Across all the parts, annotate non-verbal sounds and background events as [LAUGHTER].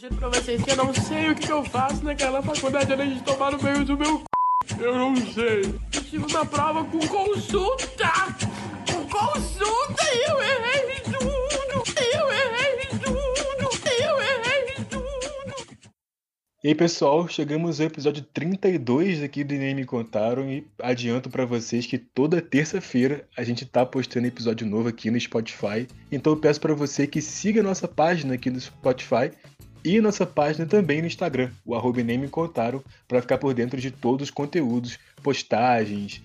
Juro pra vocês que eu não sei o que, eu faço naquela faculdade além de tomar no meio do meu c... Eu não sei. Eu tive uma prova com consulta! Com consulta e eu errei! Eu errei! Eu errei tudo! E aí, pessoal, chegamos ao episódio 32 aqui do Nem Me Contaram e adianto pra vocês que toda terça-feira a gente tá postando episódio novo aqui no Spotify. Então eu peço pra você que siga a nossa página aqui no Spotify e nossa página também no Instagram, o arroba Contaram, para ficar por dentro de todos os conteúdos, postagens,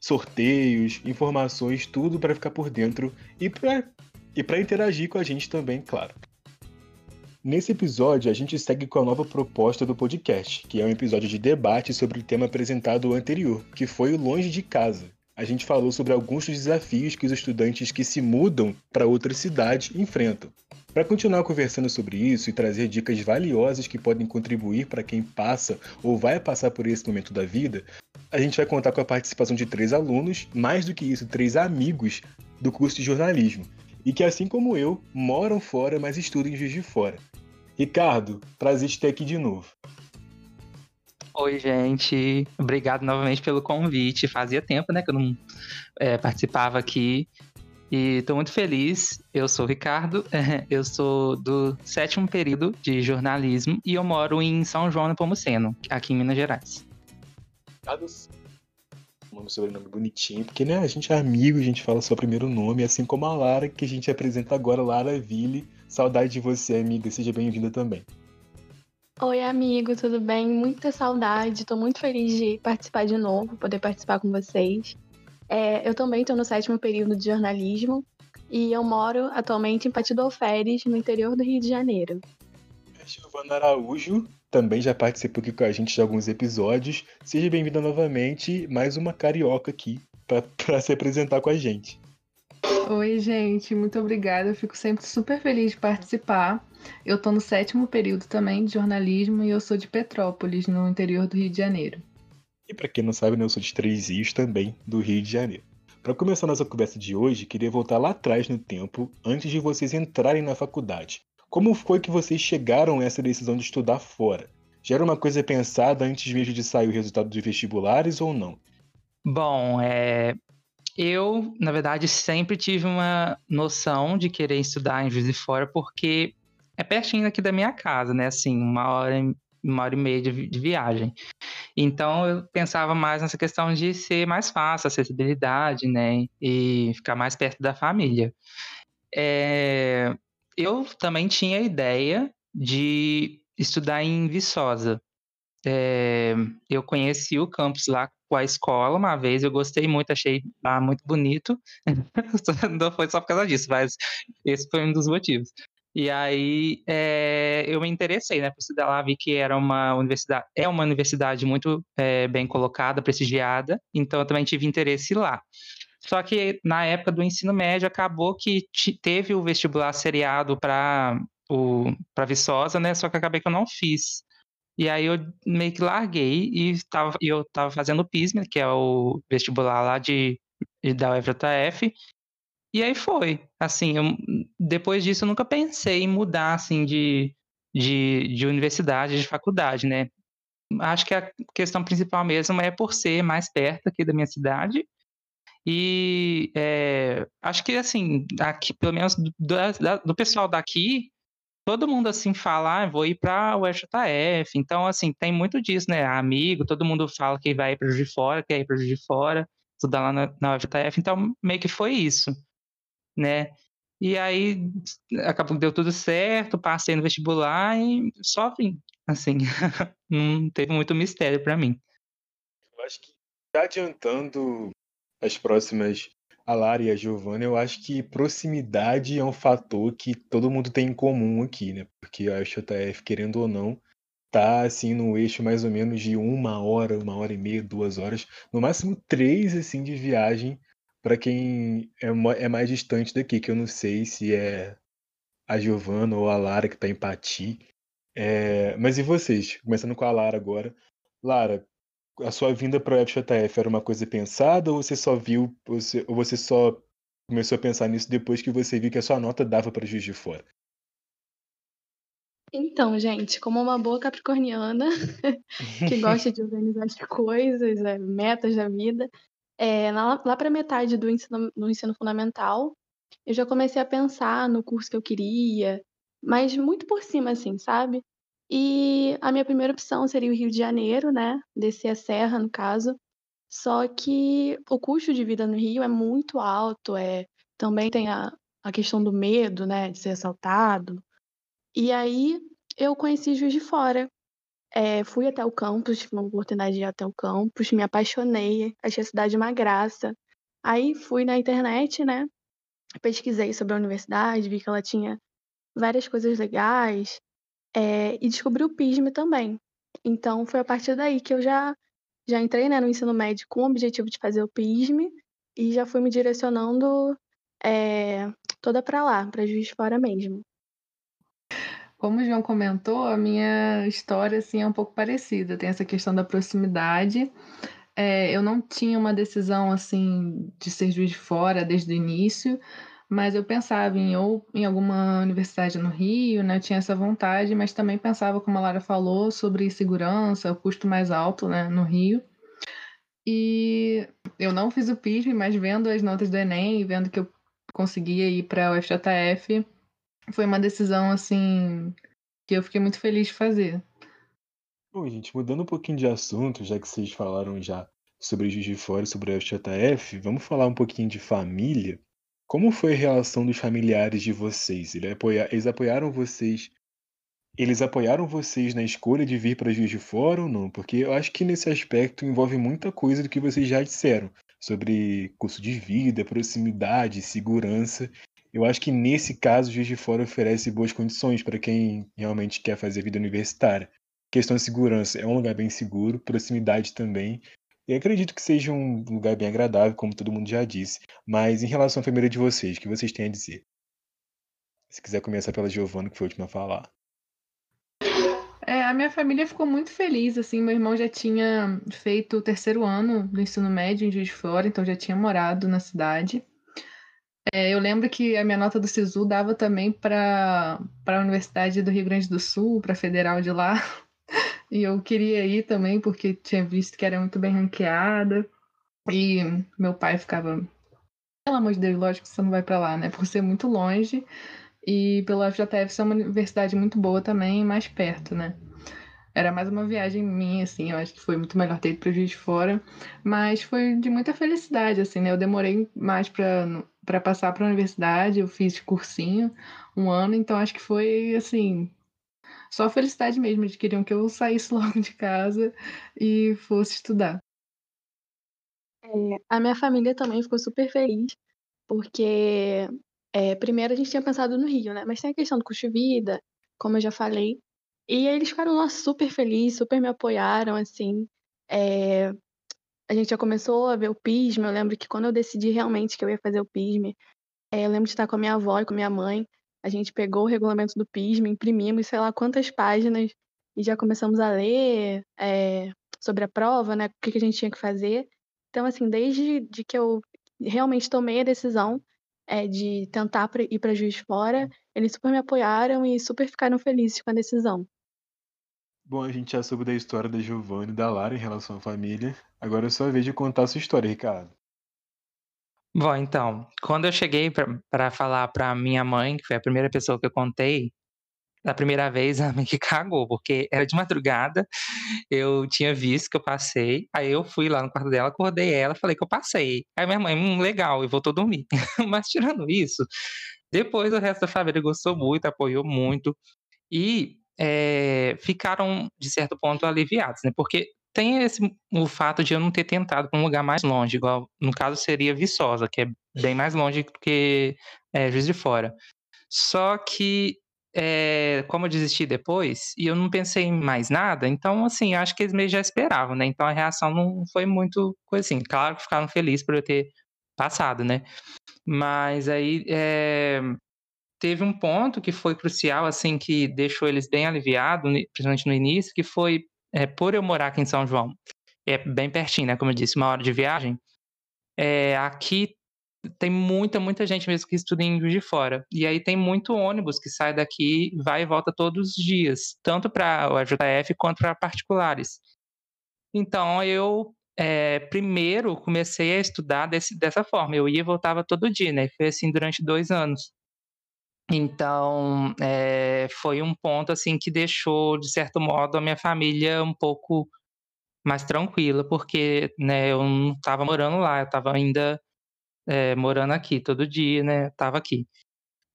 sorteios, informações, tudo para ficar por dentro e para e interagir com a gente também, claro. Nesse episódio, a gente segue com a nova proposta do podcast, que é um episódio de debate sobre o tema apresentado anterior, que foi o Longe de Casa. A gente falou sobre alguns dos desafios que os estudantes que se mudam para outra cidade enfrentam. Para continuar conversando sobre isso e trazer dicas valiosas que podem contribuir para quem passa ou vai passar por esse momento da vida, a gente vai contar com a participação de três alunos, mais do que isso, três amigos do curso de jornalismo, e que, assim como eu, moram fora, mas estudam em Juiz de Fora. Ricardo, prazer te ter aqui de novo. Oi, gente. Obrigado novamente pelo convite. Fazia tempo, né, que eu não é, participava aqui. E estou muito feliz. Eu sou o Ricardo, [LAUGHS] eu sou do sétimo período de jornalismo e eu moro em São João do Pomuceno, aqui em Minas Gerais. Ricardo, nome sobrenome bonitinho, porque né, a gente é amigo, a gente fala seu primeiro nome, assim como a Lara, que a gente apresenta agora, Lara Ville. Saudade de você, amiga. Seja bem-vinda também. Oi, amigo, tudo bem? Muita saudade. Estou muito feliz de participar de novo, poder participar com vocês. É, eu também estou no sétimo período de jornalismo e eu moro atualmente em Patido Alferes, no interior do Rio de Janeiro. Giovana Araújo também já participou aqui com a gente de alguns episódios. Seja bem-vinda novamente, mais uma carioca aqui para [LAUGHS] se apresentar com a gente. Oi, gente, muito obrigada. Eu fico sempre super feliz de participar. Eu estou no sétimo período também de jornalismo e eu sou de Petrópolis, no interior do Rio de Janeiro. E para quem não sabe, né, eu sou de Três Rios também, do Rio de Janeiro. Para começar nossa conversa de hoje, queria voltar lá atrás no tempo, antes de vocês entrarem na faculdade. Como foi que vocês chegaram a essa decisão de estudar fora? Já era uma coisa pensada antes mesmo de sair o resultado dos vestibulares ou não? Bom, é... eu, na verdade, sempre tive uma noção de querer estudar em Juiz de Fora, porque é pertinho aqui da minha casa, né? Assim, uma hora, uma hora e meia de, de viagem. Então eu pensava mais nessa questão de ser mais fácil, acessibilidade, né? E ficar mais perto da família. É... Eu também tinha a ideia de estudar em Viçosa. É... Eu conheci o campus lá com a escola uma vez, eu gostei muito, achei lá muito bonito. [LAUGHS] Não foi só por causa disso, mas esse foi um dos motivos. E aí é, eu me interessei, né, por estudar lá, vi que era uma universidade, é uma universidade muito é, bem colocada, prestigiada, então eu também tive interesse lá. Só que na época do ensino médio acabou que teve o vestibular seriado para o para Viçosa, né? Só que acabei que eu não fiz. E aí eu meio que larguei e estava eu estava fazendo o PISM, que é o vestibular lá de da UFJF, e aí foi. Assim, eu, depois disso eu nunca pensei em mudar, assim, de, de, de universidade, de faculdade, né? Acho que a questão principal mesmo é por ser mais perto aqui da minha cidade. E é, acho que, assim, aqui, pelo menos do, do pessoal daqui, todo mundo assim fala, ah, vou ir para o UFJF. Então, assim, tem muito disso, né? Amigo, todo mundo fala que vai para o de fora, quer ir para o de fora, estudar lá na, na UFJF. Então, meio que foi isso né? E aí acabou que deu tudo certo, passei no vestibular e só vim, assim. [LAUGHS] não teve muito mistério para mim. Eu acho que já adiantando as próximas a Lara e a Giovanna, eu acho que proximidade é um fator que todo mundo tem em comum aqui, né? Porque a XJF, querendo ou não, tá assim no eixo mais ou menos de uma hora, uma hora e meia, duas horas, no máximo três assim de viagem para quem é, é, mais distante daqui, que eu não sei se é a Giovana ou a Lara que está em Pati. É, mas e vocês? Começando com a Lara agora. Lara, a sua vinda para o FJF era uma coisa pensada ou você só viu, você, ou você só começou a pensar nisso depois que você viu que a sua nota dava para Juiz de Fora? Então, gente, como uma boa capricorniana [LAUGHS] que gosta de organizar as coisas, é, metas da vida, é, lá, lá para metade do ensino, do ensino fundamental, eu já comecei a pensar no curso que eu queria, mas muito por cima, assim, sabe? E a minha primeira opção seria o Rio de Janeiro, né? Descer a serra, no caso. Só que o custo de vida no Rio é muito alto, é, também tem a, a questão do medo, né, de ser assaltado. E aí eu conheci Juiz de Fora. É, fui até o campus, tive uma oportunidade de ir até o campus, me apaixonei, achei a cidade uma graça. Aí fui na internet, né? Pesquisei sobre a universidade, vi que ela tinha várias coisas legais é, e descobri o PISM também. Então foi a partir daí que eu já, já entrei né, no ensino médio com o objetivo de fazer o PISM e já fui me direcionando é, toda para lá, para Juiz Fora mesmo. Como o João comentou, a minha história assim, é um pouco parecida. Tem essa questão da proximidade. É, eu não tinha uma decisão assim de ser juiz de fora desde o início, mas eu pensava em ou em alguma universidade no Rio, né? Eu tinha essa vontade, mas também pensava, como a Lara falou, sobre segurança, o custo mais alto, né, no Rio. E eu não fiz o PISM, mas vendo as notas do Enem vendo que eu conseguia ir para o FJF, foi uma decisão assim que eu fiquei muito feliz de fazer. Bom, gente, mudando um pouquinho de assunto, já que vocês falaram já sobre Juiz de Fora e sobre o FJF, vamos falar um pouquinho de família. Como foi a relação dos familiares de vocês? Eles apoiaram vocês? Eles apoiaram vocês na escolha de vir para Juiz de Fora ou não? Porque eu acho que nesse aspecto envolve muita coisa do que vocês já disseram sobre custo de vida, proximidade, segurança. Eu acho que nesse caso, Juiz de Fora oferece boas condições para quem realmente quer fazer vida universitária. Questão de segurança, é um lugar bem seguro, proximidade também. E acredito que seja um lugar bem agradável, como todo mundo já disse. Mas em relação à família de vocês, o que vocês têm a dizer? Se quiser começar pela Giovana, que foi a última a falar. É, a minha família ficou muito feliz, assim, meu irmão já tinha feito o terceiro ano do ensino médio em Juiz de Fora, então já tinha morado na cidade. É, eu lembro que a minha nota do SISU dava também para a Universidade do Rio Grande do Sul, para a Federal de lá. [LAUGHS] E eu queria ir também porque tinha visto que era muito bem ranqueada. E meu pai ficava, pelo amor de Deus, lógico que você não vai para lá, né? Por ser muito longe e pela FJF ser uma universidade muito boa também, mais perto, né? Era mais uma viagem minha, assim, eu acho que foi muito melhor ter ido para Juiz de Fora, mas foi de muita felicidade, assim, né? Eu demorei mais para passar para a universidade, eu fiz cursinho um ano, então acho que foi, assim, só felicidade mesmo, eles queriam que eu saísse [LAUGHS] logo de casa e fosse estudar. É, a minha família também ficou super feliz, porque é, primeiro a gente tinha pensado no Rio, né? Mas tem a questão do custo de vida, como eu já falei, e eles ficaram lá super felizes, super me apoiaram, assim. É, a gente já começou a ver o PISM. Eu lembro que quando eu decidi realmente que eu ia fazer o PISM, é, eu lembro de estar com a minha avó e com a minha mãe. A gente pegou o regulamento do PISM, imprimimos sei lá quantas páginas e já começamos a ler é, sobre a prova, né? O que, que a gente tinha que fazer. Então, assim, desde de que eu realmente tomei a decisão é, de tentar ir para Juiz Fora, eles super me apoiaram e super ficaram felizes com a decisão. Bom, a gente já soube da história da Giovanna e da Lara em relação à família. Agora é sua vez de contar a sua história, Ricardo. Bom, então, quando eu cheguei para falar para minha mãe, que foi a primeira pessoa que eu contei, da primeira vez [LAUGHS] ela meio que cagou, porque era de madrugada, eu tinha visto que eu passei, aí eu fui lá no quarto dela, acordei ela, falei que eu passei. Aí minha mãe, hum, legal, e voltou a dormir. [LAUGHS] Mas tirando isso, depois o resto da família gostou muito, apoiou muito. E é, ficaram, de certo ponto, aliviados, né? Porque tem esse, o fato de eu não ter tentado para um lugar mais longe, igual no caso seria Viçosa, que é bem mais longe do que é, Juiz de Fora. Só que, é, como eu desisti depois, e eu não pensei em mais nada, então, assim, acho que eles meio já esperavam, né? Então a reação não foi muito coisa assim. Claro que ficaram felizes por eu ter passado, né? Mas aí, é, teve um ponto que foi crucial, assim, que deixou eles bem aliviados, principalmente no início, que foi é, por eu morar aqui em São João, é bem pertinho, né? Como eu disse, uma hora de viagem. É, aqui tem muita, muita gente mesmo que estuda em Juiz de Fora. E aí tem muito ônibus que sai daqui, vai e volta todos os dias, tanto para o FJF quanto para particulares. Então eu é, primeiro comecei a estudar desse, dessa forma. Eu ia e voltava todo dia, né? Foi assim durante dois anos. Então, é, foi um ponto assim que deixou, de certo modo, a minha família um pouco mais tranquila, porque né, eu não estava morando lá, eu estava ainda é, morando aqui todo dia, né? Estava aqui.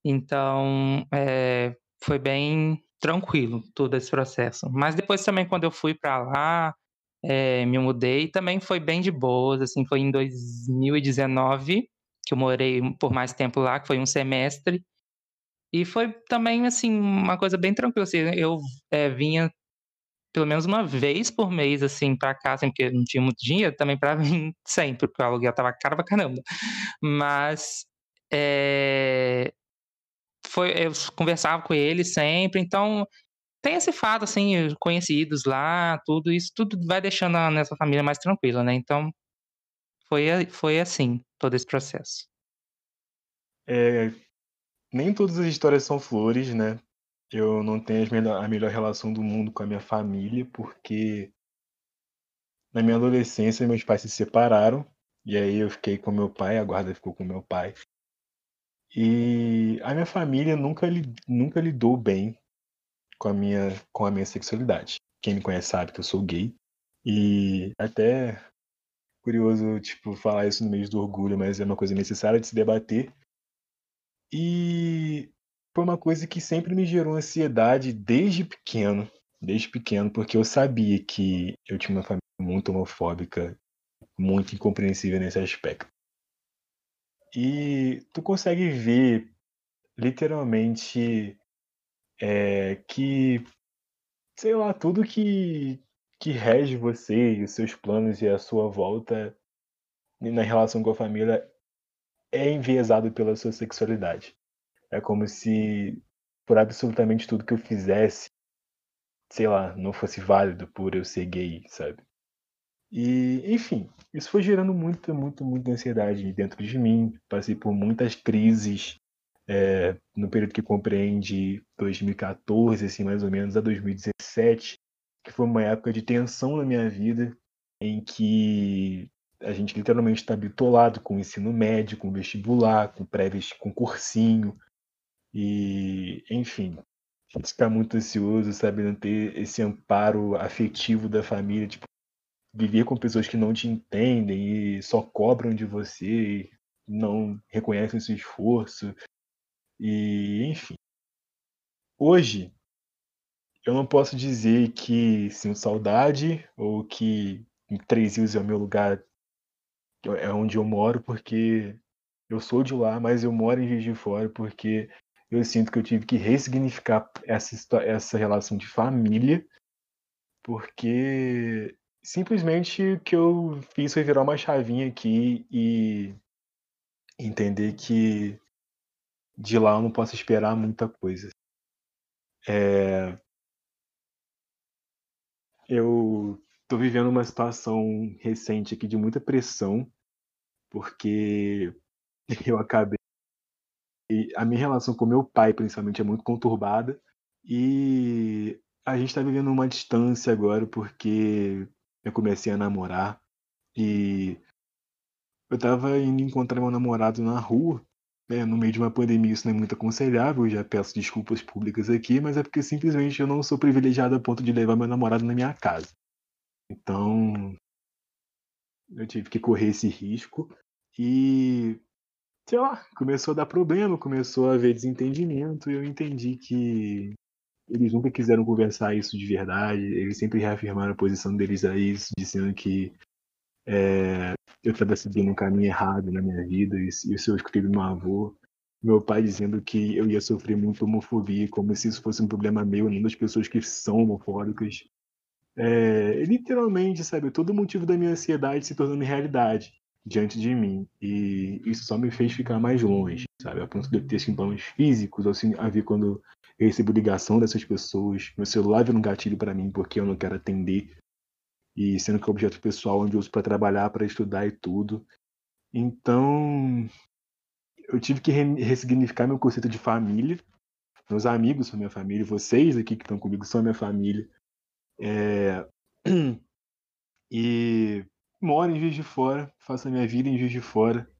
Então, é, foi bem tranquilo todo esse processo. Mas depois também, quando eu fui para lá, me mudei, também foi bem de boas, assim, foi em 2019 que eu morei por mais tempo lá, que foi um semestre, e foi também, assim, uma coisa bem tranquila, assim, eu é, vinha pelo menos uma vez por mês, assim, pra cá, assim, porque não tinha muito dinheiro também pra [LAUGHS] vir sempre, porque o aluguel tava caro pra caramba. Mas é, foi, eu conversava com ele sempre, então tem esse fato, assim, conhecidos lá, tudo isso, tudo vai deixando a nossa família mais tranquila, né? Então, foi, foi assim, todo esse processo. É, nem todas as histórias são flores, né? Eu não tenho a melhor relação do mundo com a minha família, porque na minha adolescência meus pais se separaram, e aí eu fiquei com meu pai, a guarda ficou com meu pai. E a minha família nunca, nunca lidou bem com a minha, com a minha sexualidade. Quem me conhece sabe que eu sou gay. E até curioso, tipo, falar isso no meio do orgulho, mas é uma coisa necessária de se debater. E foi uma coisa que sempre me gerou ansiedade desde pequeno, desde pequeno, porque eu sabia que eu tinha uma família muito homofóbica, muito incompreensível nesse aspecto. E tu consegue ver literalmente é, que, sei lá, tudo que, que rege você e os seus planos e a sua volta na relação com a família é enviesado pela sua sexualidade. É como se por absolutamente tudo que eu fizesse, sei lá, não fosse válido por eu ser gay, sabe? E, enfim, isso foi gerando muita, muita, muita ansiedade dentro de mim. Passei por muitas crises é, no período que compreende 2014, assim, mais ou menos, a 2017, que foi uma época de tensão na minha vida, em que a gente literalmente está bitolado com o ensino médio, com vestibular, com prévios, com cursinho, e, enfim, a gente fica muito ansioso, sabe, não ter esse amparo afetivo da família, tipo, viver com pessoas que não te entendem e só cobram de você, não reconhecem o seu esforço, e, enfim. Hoje, eu não posso dizer que sinto saudade ou que Três Rios é o meu lugar, é onde eu moro, porque eu sou de lá, mas eu moro em Juiz de Fora porque eu sinto que eu tive que ressignificar essa, essa relação de família, porque simplesmente o que eu fiz foi virar uma chavinha aqui e entender que de lá eu não posso esperar muita coisa. É... Eu estou vivendo uma situação recente aqui de muita pressão, porque [LAUGHS] eu acabei. A minha relação com meu pai, principalmente, é muito conturbada. E a gente está vivendo uma distância agora, porque eu comecei a namorar. E eu estava indo encontrar meu namorado na rua é, no meio de uma pandemia isso não é muito aconselhável, já peço desculpas públicas aqui, mas é porque simplesmente eu não sou privilegiado a ponto de levar meu namorado na minha casa. Então, eu tive que correr esse risco e, sei lá, começou a dar problema, começou a haver desentendimento e eu entendi que eles nunca quiseram conversar isso de verdade, eles sempre reafirmaram a posição deles a isso, dizendo que é, eu estava seguindo um caminho errado na minha vida, e isso eu escutei do meu avô, meu pai dizendo que eu ia sofrer muito homofobia, como se isso fosse um problema meu, nem das pessoas que são homofóbicas. É, literalmente, sabe, todo o motivo da minha ansiedade se tornando realidade diante de mim. E isso só me fez ficar mais longe, sabe, a ponto de eu ter sintomas físicos, assim, a ver quando eu recebo ligação dessas pessoas, meu celular vira um gatilho para mim porque eu não quero atender e sendo que o objeto pessoal onde eu uso para trabalhar, para estudar e tudo. Então, eu tive que ressignificar meu conceito de família. Meus amigos são minha família, vocês aqui que estão comigo são minha família. É... [CLEARS THROAT] E moro em Juiz de Fora, faço a minha vida em Juiz de Fora.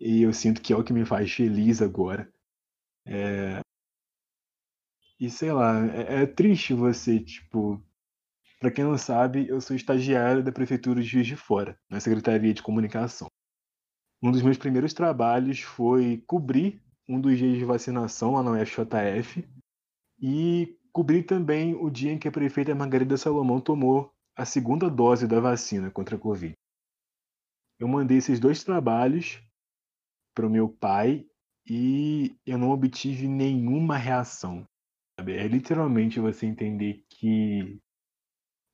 E eu sinto que é o que me faz feliz agora. É... E sei lá, é, é triste você, tipo. Pra quem não sabe, eu sou estagiário da Prefeitura de Juiz de Fora, na Secretaria de Comunicação. Um dos meus primeiros trabalhos foi cobrir um dos dias de vacinação lá na UFJF e cobrir também o dia em que a prefeita Margarida Salomão tomou a segunda dose da vacina contra a Covid. Eu mandei esses dois trabalhos para o meu pai e eu não obtive nenhuma reação. Sabe? É literalmente você entender que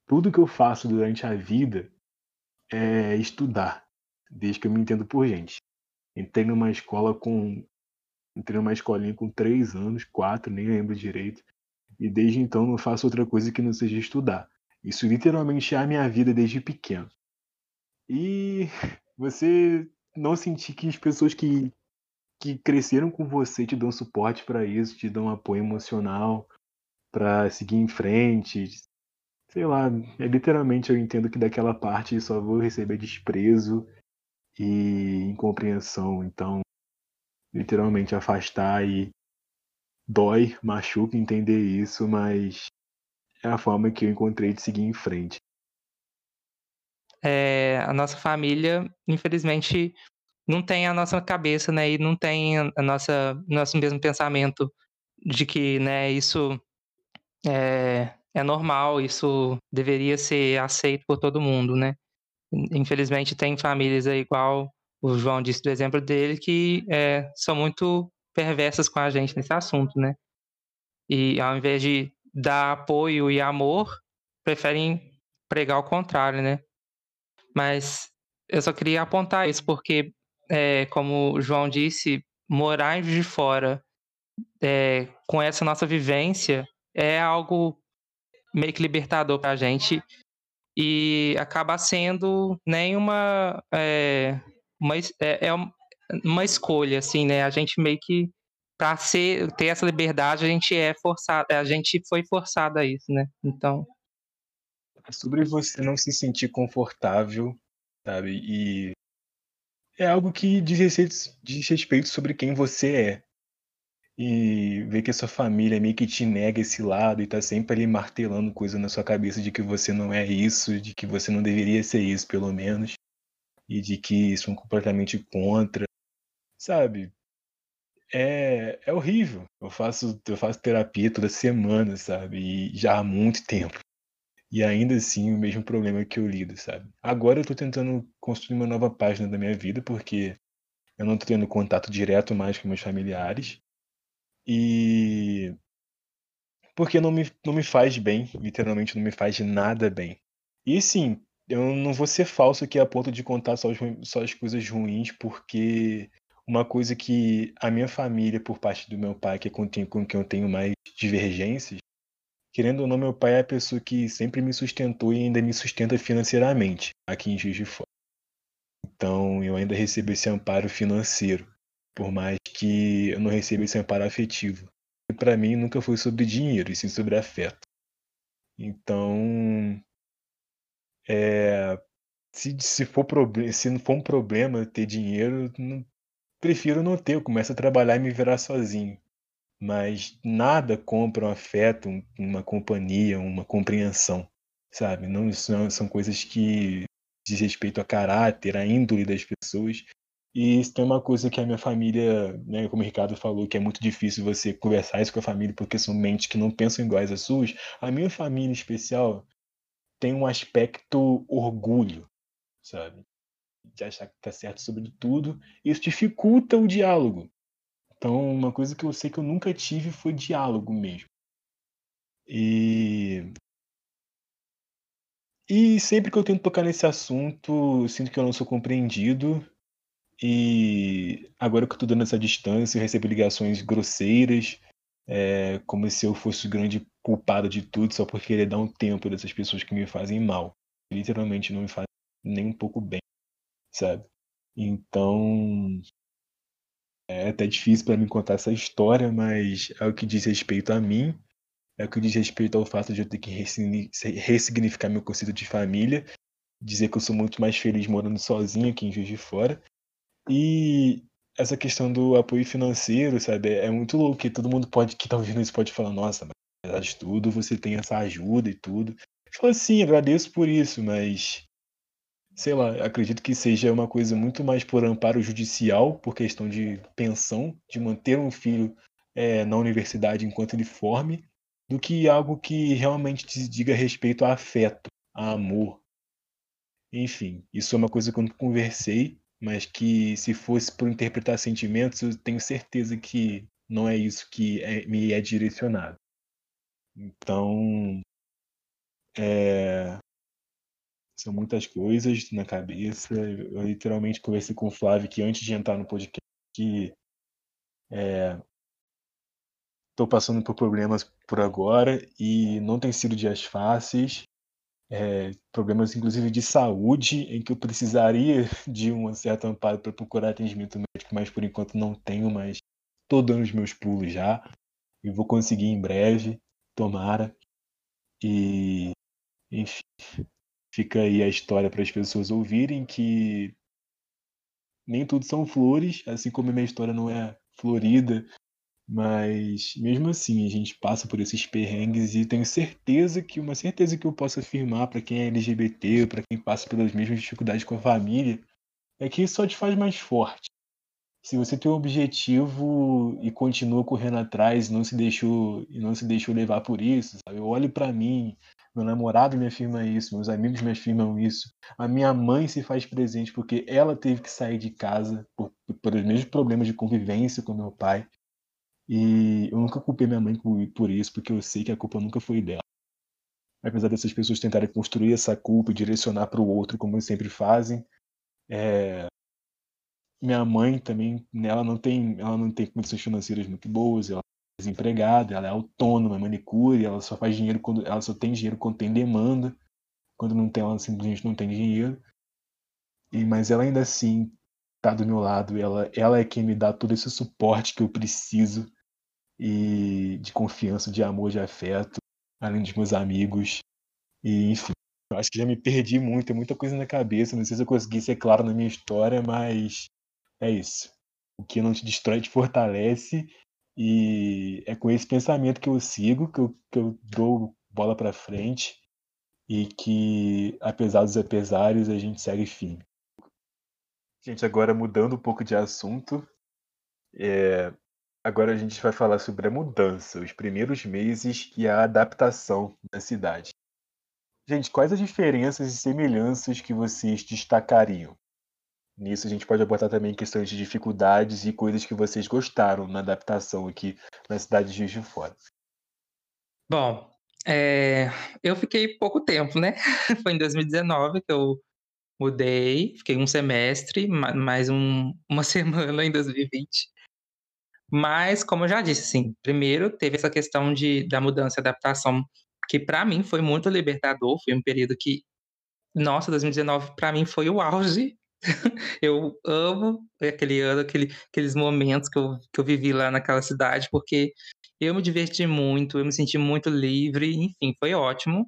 tudo que eu faço durante a vida é estudar desde que eu me entendo por gente. Entrei numa escola com. Entrei numa escolinha com três anos, quatro, nem lembro direito. E desde então não faço outra coisa que não seja estudar. Isso literalmente é a minha vida desde pequeno. E [LAUGHS] você não sentir que as pessoas que, que cresceram com você te dão suporte para isso, te dão apoio emocional para seguir em frente. Sei lá, é literalmente eu entendo que daquela parte só vou receber desprezo e incompreensão. Então, literalmente afastar e dói, machuca entender isso, mas é a forma que eu encontrei de seguir em frente. É, a nossa família, infelizmente, não tem a nossa cabeça, né? E não tem a nossa nosso mesmo pensamento de que, né? Isso é, é normal, isso deveria ser aceito por todo mundo, né? Infelizmente, tem famílias aí, igual o João disse do exemplo dele, que é, são muito perversas com a gente nesse assunto, né? E ao invés de dar apoio e amor, preferem pregar o contrário, né? Mas eu só queria apontar isso porque, é, como o João disse, morar de fora é, com essa nossa vivência é algo meio que libertador para a gente e acaba sendo nem uma é, uma, é, é uma escolha assim né? A gente meio que para ser ter essa liberdade a gente é forçado a gente foi forçado a isso né? Então é sobre você não se sentir confortável sabe? E é algo que diz respeito, diz respeito sobre quem você é. E ver que a sua família meio que te nega esse lado e tá sempre ali martelando coisa na sua cabeça de que você não é isso, de que você não deveria ser isso, pelo menos, e de que são completamente contra, sabe? É, é horrível. Eu faço, eu faço terapia toda semana, sabe? E já há muito tempo. E ainda assim, o mesmo problema que eu lido, sabe? Agora eu tô tentando construir uma nova página da minha vida, porque eu não tô tendo contato direto mais com meus familiares. E. Porque não me, não me faz bem, literalmente não me faz nada bem. E sim, eu não vou ser falso aqui a ponto de contar só, as, só as coisas ruins, porque uma coisa que a minha família, por parte do meu pai, que é com, quem eu tenho mais divergências, querendo ou não, meu pai é a pessoa que sempre me sustentou e ainda me sustenta financeiramente aqui em Juiz de Fora. Então eu ainda recebo esse amparo financeiro por mais que eu não receba esse amparo afetivo. E para mim nunca foi sobre dinheiro, e sim sobre afeto. Então, é, se, se, for se não for um problema ter dinheiro, não, prefiro não ter. Eu começo a trabalhar e me virar sozinho. Mas nada compra um afeto, uma companhia, uma compreensão, sabe? Não são, são coisas que diz respeito a caráter, a índole das pessoas e isso tem uma coisa que a minha família, né, como o Ricardo falou, que é muito difícil você conversar isso com a família porque são mentes que não pensam iguais às suas. A minha família em especial tem um aspecto orgulho, sabe? De achar que tá certo sobre tudo. Isso dificulta o diálogo. Então, uma coisa que eu sei que eu nunca tive foi diálogo mesmo. E e sempre que eu tento tocar nesse assunto, sinto que eu não sou compreendido e agora que eu tô dando essa distância, eu recebo ligações grosseiras, é, como se eu fosse o grande culpado de tudo só por querer dar um tempo dessas pessoas que me fazem mal. Literalmente não me fazem nem um pouco bem, sabe? Então. É até difícil para mim contar essa história, mas é o que diz respeito a mim, é o que diz respeito ao fato de eu ter que ressignificar meu conceito de família, dizer que eu sou muito mais feliz morando sozinho aqui em Juiz de Fora. E essa questão do apoio financeiro, sabe, é muito louco, que todo mundo pode, que tá ouvindo isso pode falar, nossa, mas apesar de tudo, você tem essa ajuda e tudo. Eu falo assim, agradeço por isso, mas sei lá, acredito que seja uma coisa muito mais por amparo judicial, por questão de pensão, de manter um filho é, na universidade enquanto ele forme, do que algo que realmente te diga respeito a afeto, a amor. Enfim, isso é uma coisa que eu não conversei, mas que se fosse por interpretar sentimentos, eu tenho certeza que não é isso que é, me é direcionado. Então, é, são muitas coisas na cabeça. Eu literalmente conversei com o Flávio que antes de entrar no podcast que estou é, passando por problemas por agora e não tem sido dias fáceis. É, problemas inclusive de saúde em que eu precisaria de um certo amparo para procurar atendimento médico, mas por enquanto não tenho, mas estou dando os meus pulos já e vou conseguir em breve, tomara. E enfim, fica aí a história para as pessoas ouvirem que nem tudo são flores, assim como a minha história não é florida, mas mesmo assim a gente passa por esses perrengues e tenho certeza que uma certeza que eu posso afirmar para quem é LGBT, para quem passa pelas mesmas dificuldades com a família, é que isso só te faz mais forte. Se você tem um objetivo e continua correndo atrás, não se deixou e não se deixou levar por isso, sabe? Eu olho para mim, meu namorado me afirma isso, meus amigos me afirmam isso. A minha mãe se faz presente porque ela teve que sair de casa por, por os mesmos problemas de convivência com meu pai. E eu nunca culpei minha mãe por isso, porque eu sei que a culpa nunca foi dela. Apesar dessas pessoas tentarem construir essa culpa e direcionar para o outro, como sempre fazem, é... minha mãe também, ela não tem, ela não tem condições financeiras muito boas, ela desempregada, ela é autônoma, é manicure, ela só faz dinheiro quando ela só tem dinheiro quando tem demanda. Quando não tem, ela simplesmente não tem dinheiro. E mas ela ainda assim tá do meu lado, ela ela é quem me dá todo esse suporte que eu preciso e de confiança, de amor, de afeto, além dos meus amigos. E enfim, eu acho que já me perdi muito, tem muita coisa na cabeça, não sei se eu consegui ser claro na minha história, mas é isso. O que não te destrói te fortalece e é com esse pensamento que eu sigo, que eu, que eu dou bola para frente e que, apesar dos apesares, a gente segue firme. Gente, agora mudando um pouco de assunto, é... agora a gente vai falar sobre a mudança, os primeiros meses e a adaptação na cidade. Gente, quais as diferenças e semelhanças que vocês destacariam? Nisso a gente pode abordar também questões de dificuldades e coisas que vocês gostaram na adaptação aqui na cidade de Juiz de Fora. Bom, é, eu fiquei pouco tempo, né? [LAUGHS] Foi em 2019 que eu mudei, fiquei um semestre, mais um, uma [LAUGHS] semana em 2020. Mas, como eu já disse, assim, primeiro teve essa questão de, da mudança e adaptação, que para mim foi muito libertador, foi um período que, nossa, 2019 para mim foi o auge [LAUGHS] eu amo aquele ano, aquele, aqueles momentos que eu, que eu vivi lá naquela cidade, porque eu me diverti muito, eu me senti muito livre, enfim, foi ótimo.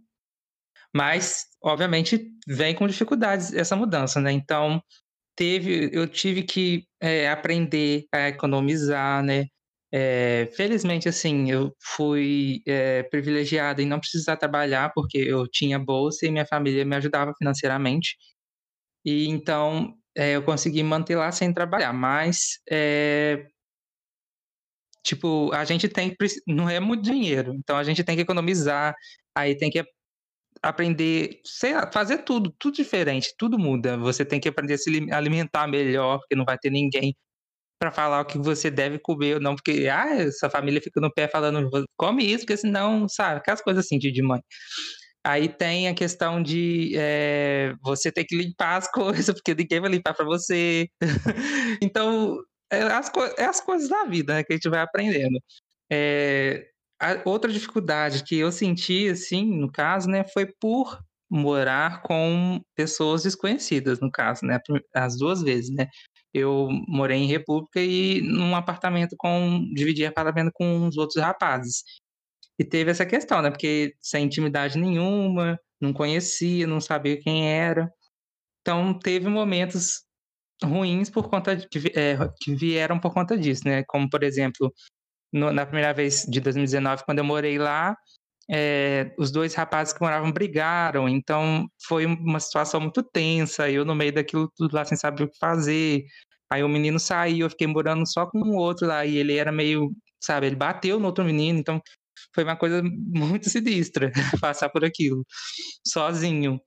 Mas, obviamente, vem com dificuldades essa mudança, né? Então, teve, eu tive que é, aprender a economizar, né? É, felizmente, assim, eu fui é, privilegiada em não precisar trabalhar, porque eu tinha bolsa e minha família me ajudava financeiramente. E então é, eu consegui manter lá sem trabalhar, mas é, tipo, a gente tem não é muito dinheiro, então a gente tem que economizar, aí tem que aprender, sei lá, fazer tudo, tudo diferente, tudo muda. Você tem que aprender a se alimentar melhor, porque não vai ter ninguém para falar o que você deve comer ou não, porque ah, essa família fica no pé falando, come isso, porque senão, sabe, aquelas coisas assim de, de mãe. Aí tem a questão de é, você ter que limpar as [LAUGHS] coisas, porque ninguém vai limpar para você. [LAUGHS] então, é as, é as, coisas da vida né, que a gente vai aprendendo. É, outra dificuldade que eu senti, assim, no caso, né, foi por morar com pessoas desconhecidas, no caso, né, as duas vezes, né. eu morei em República e num apartamento com. dividi apartamento com uns outros rapazes. E teve essa questão, né? Porque sem intimidade nenhuma, não conhecia, não sabia quem era. Então teve momentos ruins por conta de, é, que vieram por conta disso, né? Como por exemplo, no, na primeira vez de 2019, quando eu morei lá, é, os dois rapazes que moravam brigaram, então foi uma situação muito tensa. Eu no meio daquilo tudo lá sem saber o que fazer. Aí o menino saiu, eu fiquei morando só com o outro lá e ele era meio, sabe, ele bateu no outro menino, então foi uma coisa muito sinistra [LAUGHS] passar por aquilo sozinho.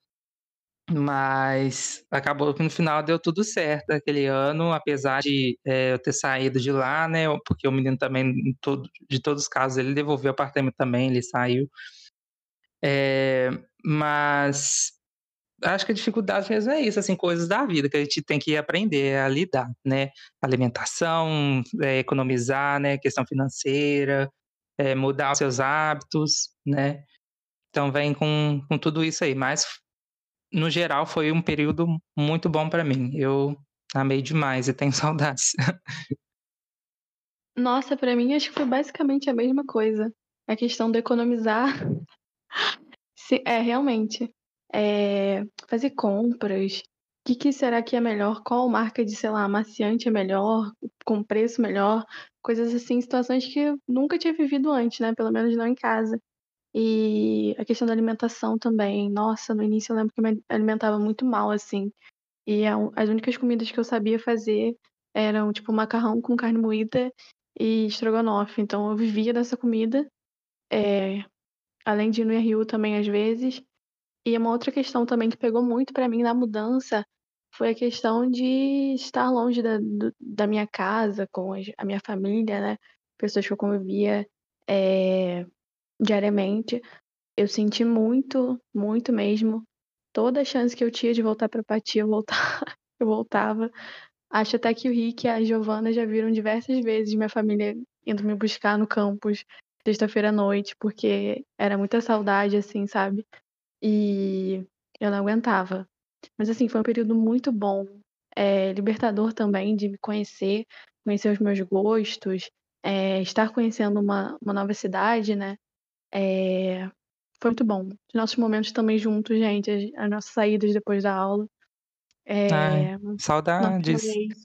Mas acabou que no final deu tudo certo aquele ano, apesar de é, eu ter saído de lá, né? Porque o menino também, de todos os casos, ele devolveu o apartamento também, ele saiu. É, mas acho que a dificuldade mesmo é isso, assim, coisas da vida que a gente tem que aprender a lidar, né? Alimentação, é, economizar, né? Questão financeira, é, mudar os seus hábitos, né? Então vem com, com tudo isso aí. Mas no geral, foi um período muito bom para mim. Eu amei demais e tenho [LAUGHS] saudades. Nossa, para mim acho que foi basicamente a mesma coisa. A questão de economizar. [LAUGHS] é, realmente. É, fazer compras. Que, que, será que é melhor? Qual marca de, sei lá, amaciante é melhor? Com preço melhor? Coisas assim, situações que eu nunca tinha vivido antes, né? Pelo menos não em casa. E a questão da alimentação também. Nossa, no início eu lembro que eu me alimentava muito mal, assim. E as únicas comidas que eu sabia fazer eram, tipo, macarrão com carne moída e estrogonofe. Então eu vivia dessa comida. É... Além de ir no RU também, às vezes. E uma outra questão também que pegou muito para mim na mudança foi a questão de estar longe da, da minha casa, com a minha família, né? Pessoas que eu convivia é, diariamente. Eu senti muito, muito mesmo. Toda a chance que eu tinha de voltar para Pati, eu [LAUGHS] eu voltava. Acho até que o Rick e a Giovana já viram diversas vezes minha família indo me buscar no campus sexta-feira à noite, porque era muita saudade, assim, sabe? E eu não aguentava. Mas, assim, foi um período muito bom, é, libertador também de me conhecer, conhecer os meus gostos, é, estar conhecendo uma, uma nova cidade, né? É, foi muito bom. Os nossos momentos também juntos, gente, as, as nossas saídas depois da aula. Ai, saudades.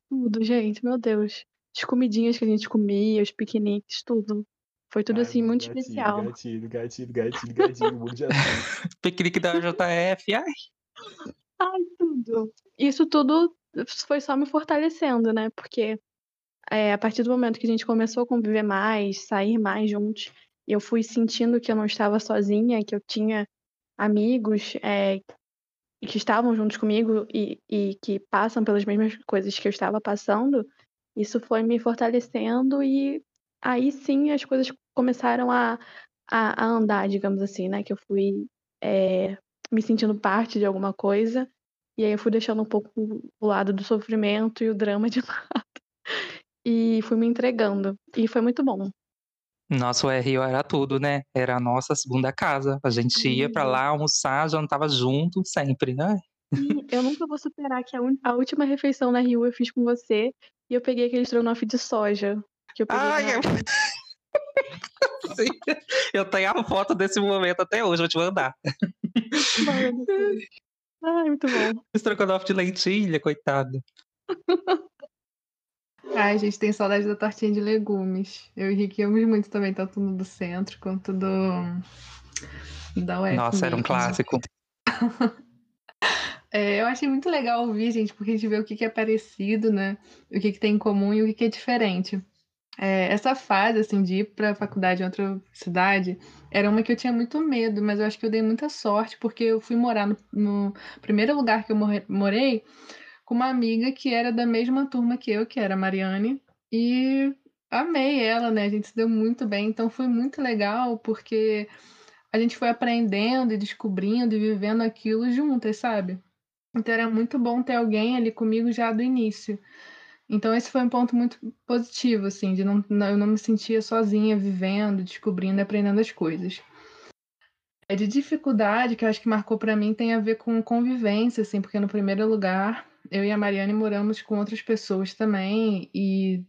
tudo, gente, meu Deus. As comidinhas que a gente comia, os piqueniques, tudo. Foi tudo Ai, assim muito gatilho, especial. Gatilho, gatilho, gatilho, gatilho, mundo de. [LAUGHS] Piquenique da JF, ai. Ai, tudo. Isso tudo foi só me fortalecendo, né? Porque é, a partir do momento que a gente começou a conviver mais, sair mais juntos, eu fui sentindo que eu não estava sozinha, que eu tinha amigos é, que estavam juntos comigo e, e que passam pelas mesmas coisas que eu estava passando, isso foi me fortalecendo e aí sim as coisas começaram a, a, a andar, digamos assim, né? Que eu fui é, me sentindo parte de alguma coisa e aí eu fui deixando um pouco o lado do sofrimento e o drama de [LAUGHS] lado e fui me entregando e foi muito bom. Nosso RO era tudo, né? Era a nossa segunda casa. A gente ia para lá almoçar, jantava junto sempre, né? eu nunca vou superar que a, a, última refeição na Rio eu fiz com você e eu peguei aquele estrogonofe de soja. Que eu peguei Ai, eu... [LAUGHS] Sim, eu tenho a foto desse momento até hoje, vou te mandar. Ai, muito bom. Estrogonofe de lentilha, coitado. Ai, a gente tem saudade da tortinha de legumes. Eu e o Rick amamos muito também, tanto no do centro quanto do da UF. Nossa, era um clássico. [LAUGHS] é, eu achei muito legal ouvir, gente, porque a gente vê o que, que é parecido, né? O que, que tem em comum e o que, que é diferente. É, essa fase, assim, de ir para a faculdade em outra cidade, era uma que eu tinha muito medo, mas eu acho que eu dei muita sorte, porque eu fui morar no, no primeiro lugar que eu morei com uma amiga que era da mesma turma que eu, que era a Mariane, e amei ela, né? A gente se deu muito bem, então foi muito legal porque a gente foi aprendendo e descobrindo e vivendo aquilo juntas, sabe? Então era muito bom ter alguém ali comigo já do início. Então esse foi um ponto muito positivo, assim, de não, eu não me sentia sozinha vivendo, descobrindo, aprendendo as coisas. É de dificuldade que eu acho que marcou para mim tem a ver com convivência, assim, porque no primeiro lugar eu e a Mariane moramos com outras pessoas também e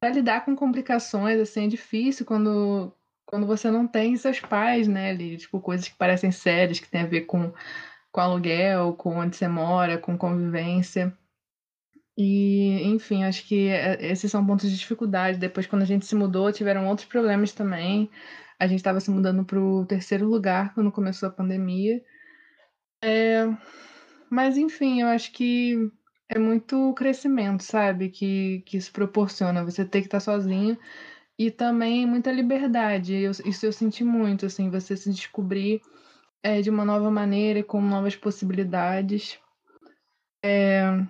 para lidar com complicações assim é difícil quando quando você não tem seus pais, né, ali, tipo coisas que parecem sérias que tem a ver com com aluguel, com onde você mora, com convivência. E, enfim, acho que é, esses são pontos de dificuldade. Depois, quando a gente se mudou, tiveram outros problemas também. A gente estava se mudando para o terceiro lugar quando começou a pandemia. É... Mas, enfim, eu acho que é muito crescimento, sabe? Que, que isso proporciona. Você ter que estar sozinho e também muita liberdade. Eu, isso eu senti muito, assim, você se descobrir é, de uma nova maneira, com novas possibilidades. É,